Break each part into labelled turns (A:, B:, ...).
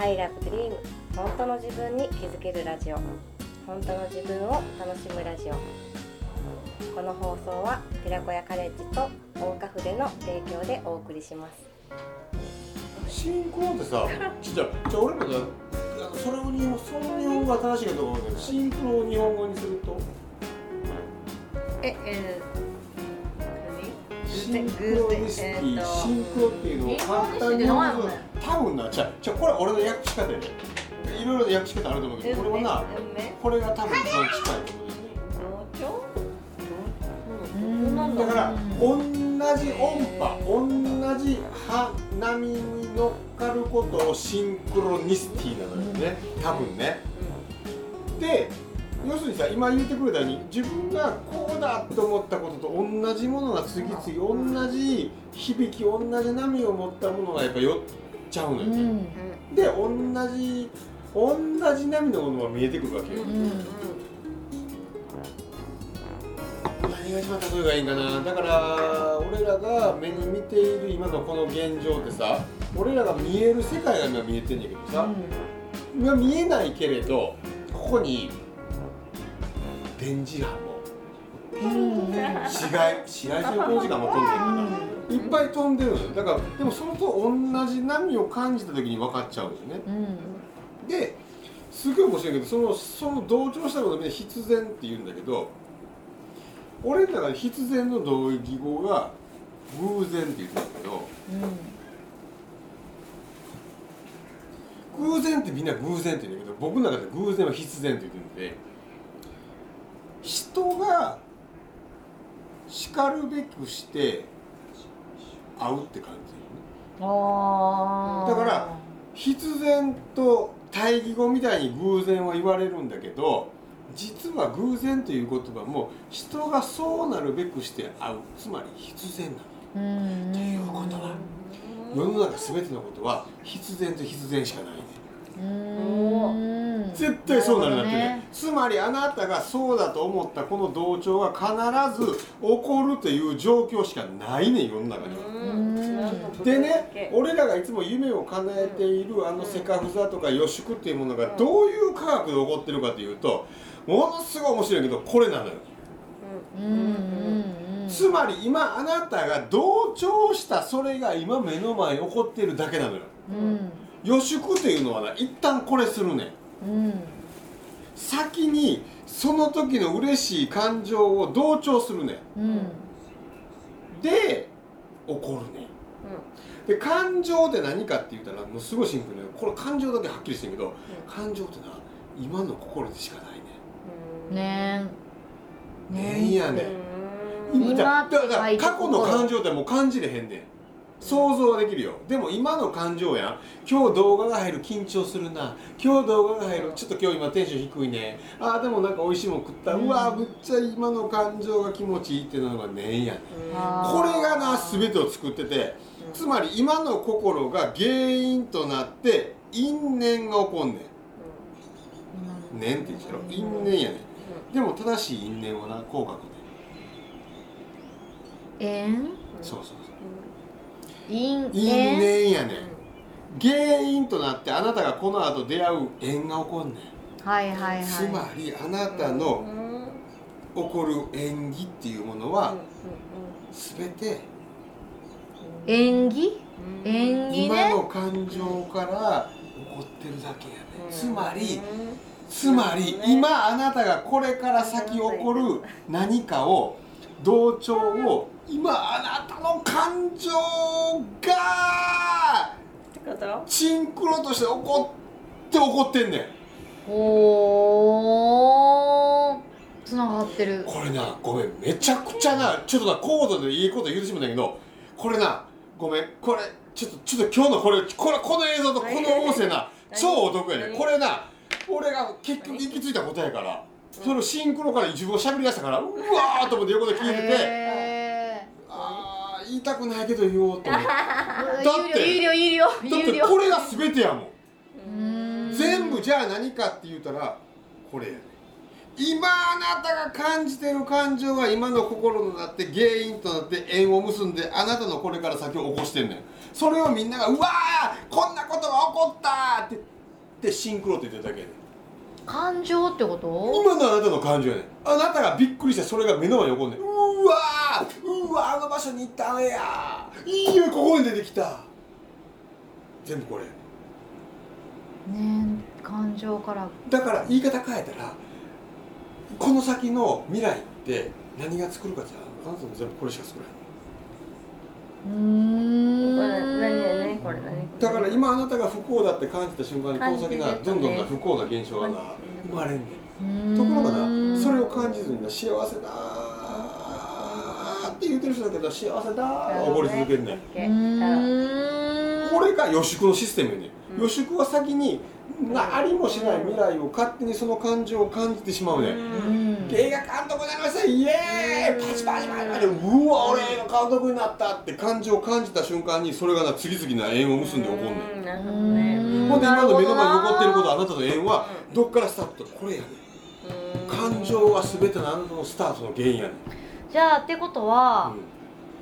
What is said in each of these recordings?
A: I love dream. 本当の自分に気づけるラジオ。本当の自分を楽しむラジオ。この放送は寺子屋カレッジと大岡筆の提供でお送りします。
B: シンクロってさ ちじゃじゃあ俺もねあのそれを日本その日本語が正しいかどうけどシンクロを日本語にすると。
A: え、え
B: シンクロニシティ、シンクロっていうのを簡単に多分なじゃあじゃあこれは俺の訳し方やで。いろいろ訳し方あると思うけどこれはなこれが多分一番近いと思う。だから同じ音波同じ波に乗っかることをシンクロニシティなのよね多分ねで要するにさ今言ってくれたように自分がこうだと思ったことと同じものが次々同じ響き同じ波を持ったものがやっぱ寄っちゃうのよ、で同じ同じ波のものが見えてくるわけよ、何が一番例えがいいんかな。だから俺らが目に見ている今のこの現状ってさ俺らが見える世界が今見えてんだけどさ、今見えないけれどここに電磁波も紫外紫外線光時間も飛んでるから、いっぱい飛んでるのよ。だからでもそれと同じ波を感じた時に分かっちゃうんですよね、ですごい面白いけどそのその同調したことをみんな必然って言うんだけど俺の中で必然の同義語が偶然って言うんだけど、偶然ってみんな偶然って言うんだけど僕の中で偶然は必然って言ってるので人がしかるべくして会うって感じ
C: あ
B: だから必然と対義語みたいに偶然は言われるんだけど実は偶然という言葉も人がそうなるべくして会う。つまり必然なの。っていうことは世の中全てのことは必然と必然しかないね絶対そうなるなってねつまりあなたがそうだと思ったこの同調が必ず起こるという状況しかないねん世の中には。でね俺らがいつも夢を叶えているあのセカフザとか予祝っていうものがどういう科学で起こってるかというとものすごい面白いけどこれなのよ。つまり今あなたが同調したそれが今目の前に起こっているだけなのよ。予祝というのはな一旦これするねん。先にその時の嬉しい感情を同調するねん。で起こるねん。で感情って何かって言ったらもうすごいシンプルね。これ感情だけはっきりしてるけど、感情ってな今の心でしかないね
C: ね
B: ん。ねんやねん。
C: 今
B: だだから
C: はい
B: 過去の感情ってもう感じれへんねん想像はできるよ。でも今の感情やん。今日動画が入る緊張するな。今日動画が入る。ちょっと今日今テンション低いね。ああでもなんか美味しいもん食った、うわむっちゃ今の感情が気持ちいいっていうのがねんやねん。これがな全てを作ってて。つまり今の心が原因となって因縁が起こんねん。念って言うでしょ因縁やねん。でも正しい因縁はなこう書くね
C: 縁？
B: そうそう
C: 因
B: 因
C: 縁
B: 縁やねん。原因となってあなたがこの後出会う縁が起こんねん。
C: はいはいはい。
B: つまりあなたの起こる縁起っていうものは全て。
C: 縁起？縁起
B: 今
C: ね
B: の感情から起こってるだけやねん。つまりつまり今あなたがこれから先起こる何かを同調を今あなたの感情がシンクロとして起こって起こってんねん。
C: おーつながってる。
B: これなごめんめちゃくちゃなちょっとな高度でいいこと言うてしまうんだけどこれなごめんこれちょっとちょっと今日のこれこれこの映像とこの音声な 超お得やね
A: 何？
B: これな俺が結局行き着いた答えやからそれをシンクロから自分が喋り出したからうわーと思って横で聞いてて言いたくないけど言おうと思 って
C: ー有料有料
B: だ
C: 有料
B: これが全てやもん。全部じゃあ何かって言うたらこれやね今あなたが感じてる感情は今の心のなって原因となって縁を結んであなたのこれから先を起こしてんねん。それをみんなが「うわーこんなことが起こった!」ってってシンクロって言ってるだけやねん。
C: 感情ってこと？
B: 今のあなたの感情やねん。あなたがびっくりしてそれが目の前に起こんねん。うわーうわあの場所に行ったんや。いいよここに出てきた。全部これ。
C: ね感情から。
B: だから言い方変えたらこの先の未来って何が作るかって言ったらあなたも全部これしか作れ
C: うーん。
A: これ何何これ何
B: だから今あなたが不幸だって感じた瞬間にこの先な
A: 感じてるとね
B: どんどんな不幸な現象が生まれんねん。ところがなそれを感じずにな幸せだーって言ってる人だけど幸せだーが起こり続けるね。これが予祝のシステムやね、
A: うん。
B: 予祝は先になありもしない未来を勝手にその感情を感じてしまうね、映画監督になりました。イエーイパチパチパチパチ。うわ俺映画監督になったって感情を感じた瞬間にそれがな次々な縁を結んで起こ
A: るね
C: うん。
B: ほんで今の目の前に起こってること
A: は
B: あなたの縁はどっからスタートこれやねん。感情は全てのあなたのスタートの原因やねん
C: じゃあってことは、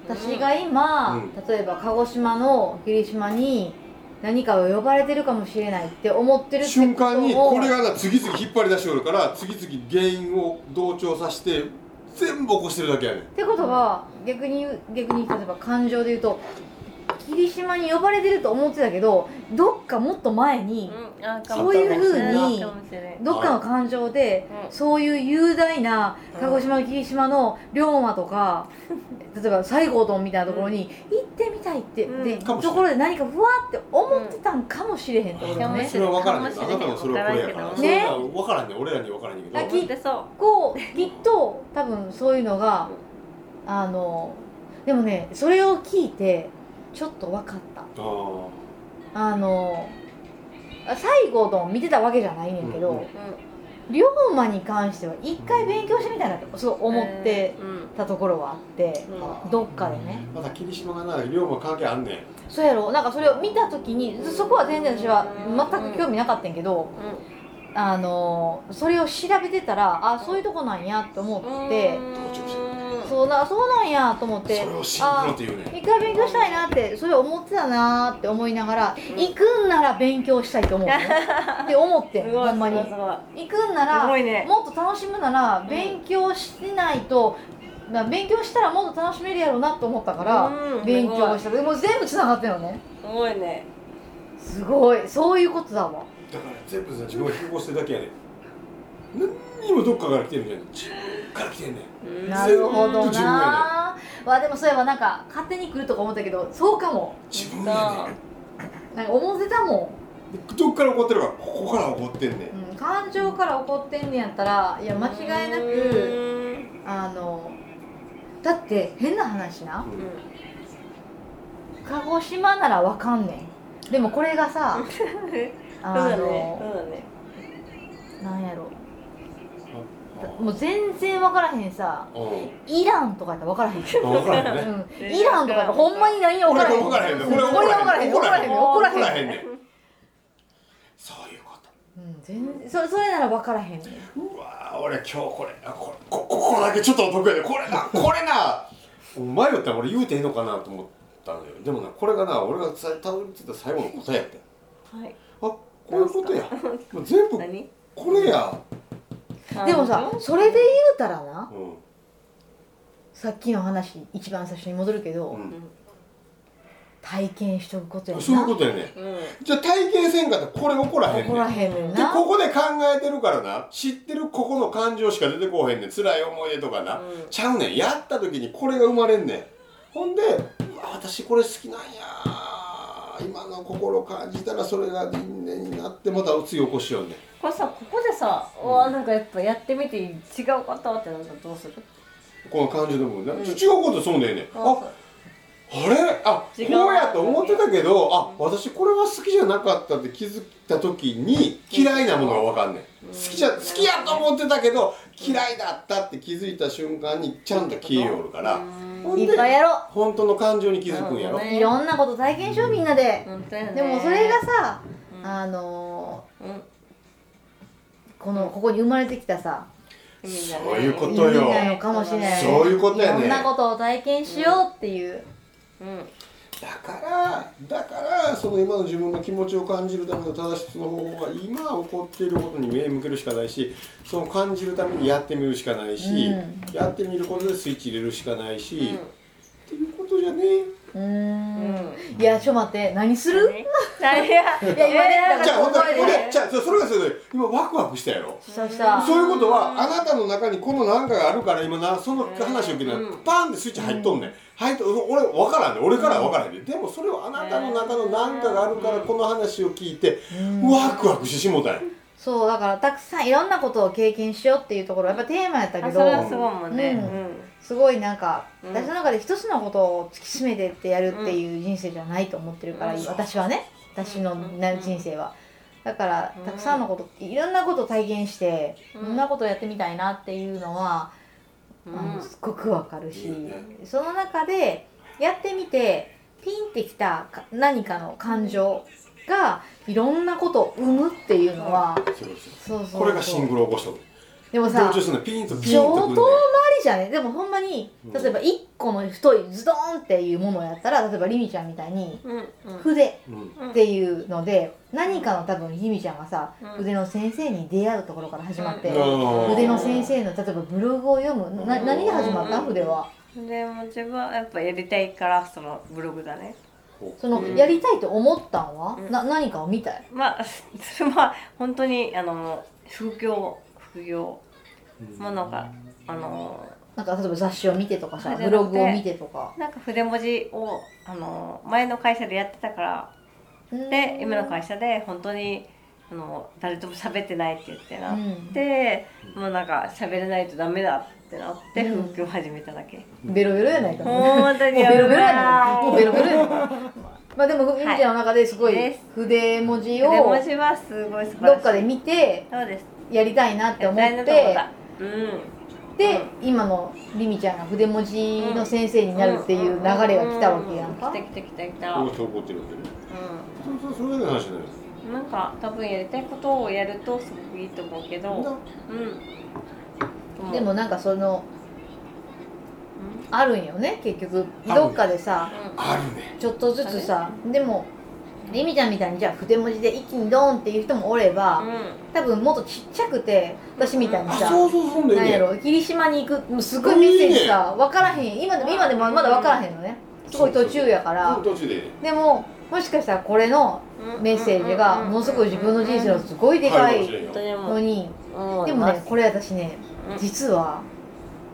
C: 私が今、
B: うん。
C: 例えば鹿児島の霧島に何かを呼ばれてるかもしれないって思ってるって
B: 瞬間にこれがな次々引っ張り出しておるから次々原因を同調させて全部起こしてるだけやねん。
C: ってことは逆に言う逆に例えば感情で言うと霧島に呼ばれてると思ってたけどどっかもっと前にそういう風にどっかの感情で
A: うん。
C: そういう雄大な鹿児島の霧島の龍馬とか例えば西郷どんみたいなところに行ってみたいって
A: うん。
C: でところで何かふわって思ってたんかもしれへんってことね。
A: うん。
B: それは分からんねんあなたのそれはこれやから。
A: ね。
B: 分からんねん俺らに分からんねんけど。
C: あ
A: 聞いてそう。
C: こうきっと多分そういうのがあのでもねそれを聞いてちょっと分かった。
B: あ
C: あの西郷どん見てたわけじゃないねんけど、
B: うんうん。
C: 龍馬に関しては一回勉強してみたいなってそう思ってたところはあって、
A: うん。
C: どっかでね。
B: まだ霧島がな龍馬関係あんねん。
C: そうやろ。なんかそれを見た時にそこは全然私は全く興味なかったんやけど、あのそれを調べてたらあそういうとこなんやと思って、そうなそうなんやと思って。
B: それをシンクロっていうねん。
C: 一回勉強したいなってそれ思ってたなって思いながら、
A: うん。
C: 行くんなら勉強したいと思う。ね って思ってほんまに。行くんな
A: す
C: ら
A: ね。
C: もっと楽しむなら
A: ん
C: 勉強してないと、まあ勉強したらもっと楽しめるやろうなと思ったから、
A: うん
C: 勉強した。でも全部つながってるのね。
A: すごいね。
C: すごい。そういうことだわ。
B: だから全部さ自分が引き起こしてるだけやねん何にもどっかから来てるんじゃな。い自分から来てんねん。
A: うん。
C: なるほど
B: 全部自分や
C: なわあでもそういえばなんか勝手に来るとか思ったけどそうかも。
B: 自分や
C: なんか思ってたも
B: ねん。どっから起こってるからここから起こってんねん。
C: ん、うん、感情から起こってんねやったらいや間違いなく
A: うん。
C: あのだって変な話な。鹿児島ならわかんねん。でもこれがさ あの
A: そうだね。
C: なんやろもう全然わからへんさイランとかやったらわからへん。
B: 分からへんね。
C: うん、イランとかやったらほんまに何や分からへん。
B: これが分からへんねん。これ
C: 分からへん。分からへん分からへん
B: 怒らへんねん。そういうこと。
C: うん全然そそれなら分からへんねん。
B: うわー俺今日これあこれこここだけちょっとお得やでこれなこれな。迷ったら俺言うていいのかなと思ったのよ。でもなこれがな俺がさたどり着いた最後の答えやって
A: はい。
B: あこういうことや。もう全部
A: 何？
B: これや
C: でもさそれで言うたらな
B: うん。
C: さっきの話一番最初に戻るけど、
B: うん。
C: 体験しとくことやな。
B: そういうことやね。
A: うん。
B: じゃあ体験せんかったらこれ起こらへんねん。
C: 怒らへんねん
B: で
C: な
B: ここで考えてるからな。知ってるここの感情しか出てこうへんねん。辛い思い出とかな、
A: うん。
B: ちゃうねん。やった時にこれが生まれんねん。ほんで私これ好きなんや今の心感じたらそれが因縁になってまた次起こしようね。ん
A: これさここでさうわなんかやっぱやってみて違うことってなったらどうする？
B: この感情の部分な、
A: うん
B: 違うことそうねんね。んああれ？あこうやと思ってたけどあ私これは好きじゃなかったって気づいた時に嫌いなものが分かんない好きじゃ好きやと思ってたけど嫌いだったって気づいた瞬間にちゃんと消えおるから。
C: いっぱいやろ。
B: 本当の感情に気づくんやろ。
C: いろんなこと体験しようみんなで、でもそれがさ、
A: うん。
C: あの
A: うん。
C: ーこのここに生まれてきたさ
B: そういうこと
C: 意
B: よ
C: 味なのかもしれない。
B: そういうことやね。
C: いろんなことを体験しようっていう、
A: うん
B: だからだからその今の自分の気持ちを感じるための正しの方法は今起こっていることに目向けるしかないしその感じるためにやってみるしかないし、
C: うん。
B: やってみることでスイッチ入れるしかないし、
A: うん
B: っていうことじゃね。
C: うーん。
A: うん
C: いやちょっと待って。何する？
A: 何？いや？
C: いや今ね
B: じゃあほんとじゃあそそれがそれで今ワクワクしたやろ。
C: したした。
B: そういうことはあなたの中にこの何かがあるから今なその話を聞いたら
A: うん。
B: パンってスイッチ入っとんねん。入っと俺分からんねん。俺からは分からへんででもそれはあなたの中の何かがあるからこの話を聞いて
C: うん。
B: ワクワクしてしもたんや
C: そうだからたくさんいろんなことを経験しようっていうところやっぱテーマやったけど
A: あそれはすごいもんね。
C: うん。すごいなんか、
A: うん。
C: 私の中で一つのことを突き詰めてってやるっていう人生じゃないと思ってるから、
A: うん。
C: 私はね。私のな人生は。だから
A: うん
C: たくさんのこといろんなことを体験して、
A: うん。
C: いろんなことをやってみたいなっていうのは、
A: うん。
C: あのすっごくわかるし、その中でやってみてピンってきたか何かの感情がいろんなことを生むっていうのは、
B: そうそうこれがシングルを起こしたの
C: でもさ上等回
B: とくるね。
C: りじゃね？でもほんまに
B: うん。
C: 例えば1個の太いズドーンっていうものをやったら例えばりみちゃんみたいに筆
B: うん。
C: っていうので何かの多分りみちゃんがさ
A: うん。
C: 筆の先生に出会うところから始まって
B: うん。
C: 筆の先生の例えばブログを読む。な何で始まった？
A: うん。
C: 筆は。
A: でも自分はやっぱやりたいからそのブログだね
C: その
A: うん。
C: やりたいと思ったんは？
A: うん。
C: な何かを見たい？
A: まあ それは本当にあの副業副業。ものがあの
C: なんか例えば雑誌を見てとかさブログを見てとか。
A: なんか筆文字をあの前の会社でやってたからで今の会社で本当にあの誰とも喋ってないって言ってな。っ
C: うん。
A: て、もうなんか喋れないとダメだってなって
C: うん。
A: 副業を始めただけ、
C: ベロベロやないか。
A: 本当に
C: もうベロベロやないもうベロベロやない まあでも
A: い
C: みみちゃんの中ですごい筆文字をどっかで見て
A: そうです。
C: やりたいなって思って
A: った。うん。
C: で今のりみちゃんが筆文字の先生になるっていう流れが来たわけやんか。
A: 来た来た来た来た、
B: ここってるわけねそうそうそれだけの話じゃない
A: うん、なんか多分やりたいことをやるとすごくいいと思うけど。
B: な
A: うん
C: でもなんかそのあるんよね結局。どっかでさ
A: うん。
B: あるね。
C: ちょっとずつさでもりみちゃんみたいにじゃあ筆文字で一気にドーンっていう人もおれば多分もっとちっちゃくて私みたいにさ
B: あそうそうそうだ
C: なんやろ霧島に行くもうすごいメッセージさ分からへん。今でも今でもまだ分からへんのね。すごい途中やから。
B: で
C: でももしかしたらこれのメッセージがものすごい自分の人生のすごいでかいのに。でもねこれ私ね
A: うん
C: 実は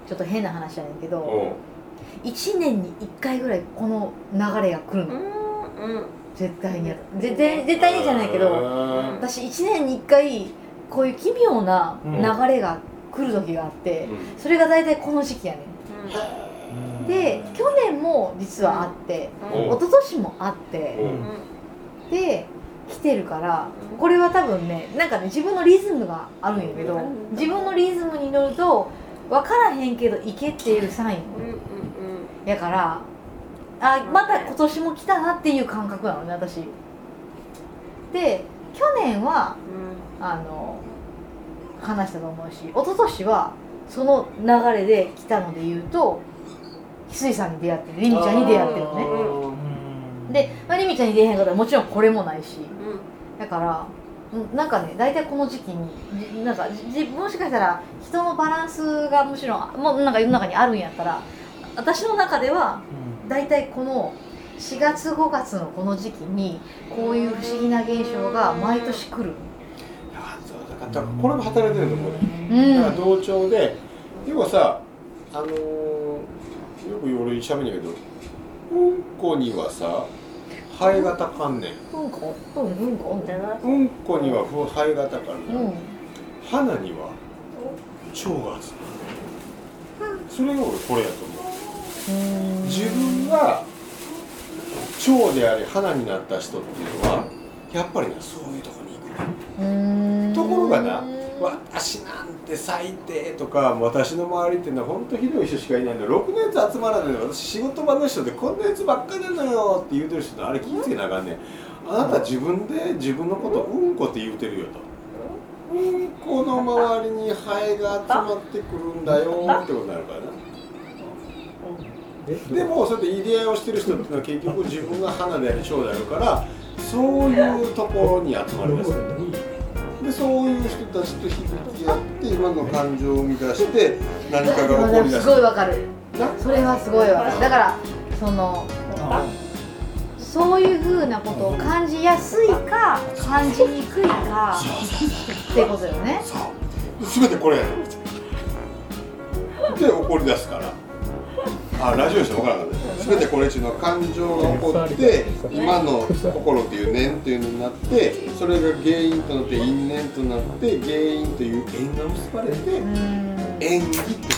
C: ちょっと変な話やねんけど
B: う。ん
C: 1年に1回ぐらいこの流れが来るの。
A: うんうん。
C: 絶対に絶対絶対にじゃないけど
B: うん。
C: 私1年に1回こういう奇妙な流れが来る時があってそれが大体この時期やねん。で去年も実はあって
A: うん。
C: 一昨年もあって
B: うん。
C: で来てるからこれは多分ねなんかね自分のリズムがあるんやけど
A: うん
C: 自分のリズムに乗ると分からへんけど行けっていうサインやからあまた今年も来たなっていう感覚なのね私。で去年はあの話したと思うし一昨年はその流れで来たので言うと翡翠さんに出会ってるりみちゃんに出会ってるのねで、まあ、りみちゃんに出会えへんかったらもちろんこれもないし。
A: うん。
C: だからうんなんかね大体この時期にじなんかじもしかしたら人のバランスがむしろもうなんか世の中にあるんやったら私の中では大体この4月5月のこの時期にこういう不思議な現象が毎年来る。
B: あそうだからこれも働いてると思うね。
C: うん。
B: だから同調で要はさあのー、よく俺喋んねんけどうんこにはさハエがたかんねん
C: うんこうんうんこうん
A: だな
B: うんこにはハエがたかる
C: うん。
B: 花には蝶が集まるそれが俺これやと思う。自分が蝶であり花になった人っていうのはやっぱりねそういうとこに行く。ねところがな私なんて最低とか私の周りっていうのは本当ひどい人しかいないんでろくなやつ集まらないの私仕事場の人でこんなやつばっかりなのよって言うてる人あれ気ぃつけなあかんねんあなた自分で自分のことうんこって言うてるよとうんこの周りにハエが集まってくるんだよってことになるからな。でもそうやって入れ合いをしてる人っていうのは結局自分が花であり蝶であるからそういうところに集まりますでそういう人たちと響き合って今の感情を生み出して何かが起こりだ
C: す。
B: す
C: ごいわかる。
B: な？
C: それはすごいわかる。だからそのそういうふうなことを感じやすいか感じにくいかってことよね。
B: そう。全てこれ。で起こり出すからあラジオにして分からなかった。全てこれっていうのは感情が起こって今の心っていう念っていうのになってそれが原因となって因縁となって原因という縁が結ばれて
C: うん。
B: 縁起って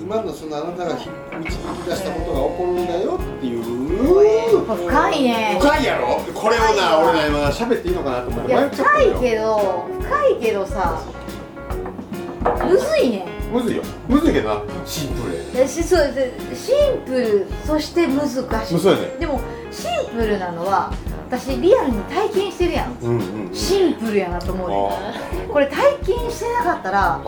B: 今のそのあなたがひ導き出したことが起こるんだよっていう。
C: 深いね。
B: 深いやろ？これをな俺ね今喋っていいのかなと思って。
C: 深いけど深いけどさむずいね
B: むずいよ。むずいけどな。シンプルや
C: しそうでシンプルそして難しい。
B: そうやね。
C: でもシンプルなのは私リアルに体験してるやん。
B: うんうんうん。
C: シンプルやなと思うね
B: あ
C: これ体験してなかったら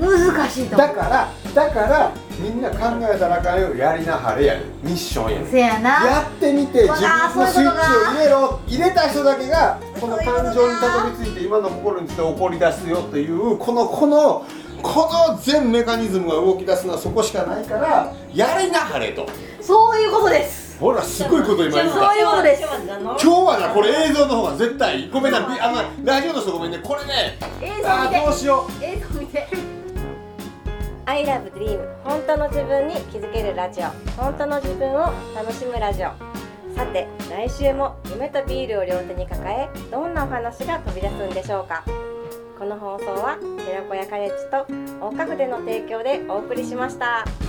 C: 難しいと思う。
B: だからだからみんな考えたらあかんよやりなはれやねミッションやね
C: せやな。
B: やってみて
C: わ
B: 自
C: あ
B: 分のスイッチを入れろ。入れた人だけがこの感情にたどり着いて今の心にして起こり出すよというこのこのこの全メカニズムが動き出すのはそこしかないからやりなはれと。
C: そういうことです。
B: ほらすごいこと今言った。
C: そういうことです。
B: 今日はなこれ映像の方が絶対ごめんなびあのラジオの人ごめんね。これね
C: 映像
B: あ
C: 見て。
B: ーどうしよう。
C: 映像見て。
A: I love dream 本当の自分に気づけるラジオ。本当の自分を楽しむラジオ。さて来週も夢とビールを両手に抱えどんなお話が飛び出すんでしょうかこの放送は寺子屋カレッジと大家具での提供でお送りしました。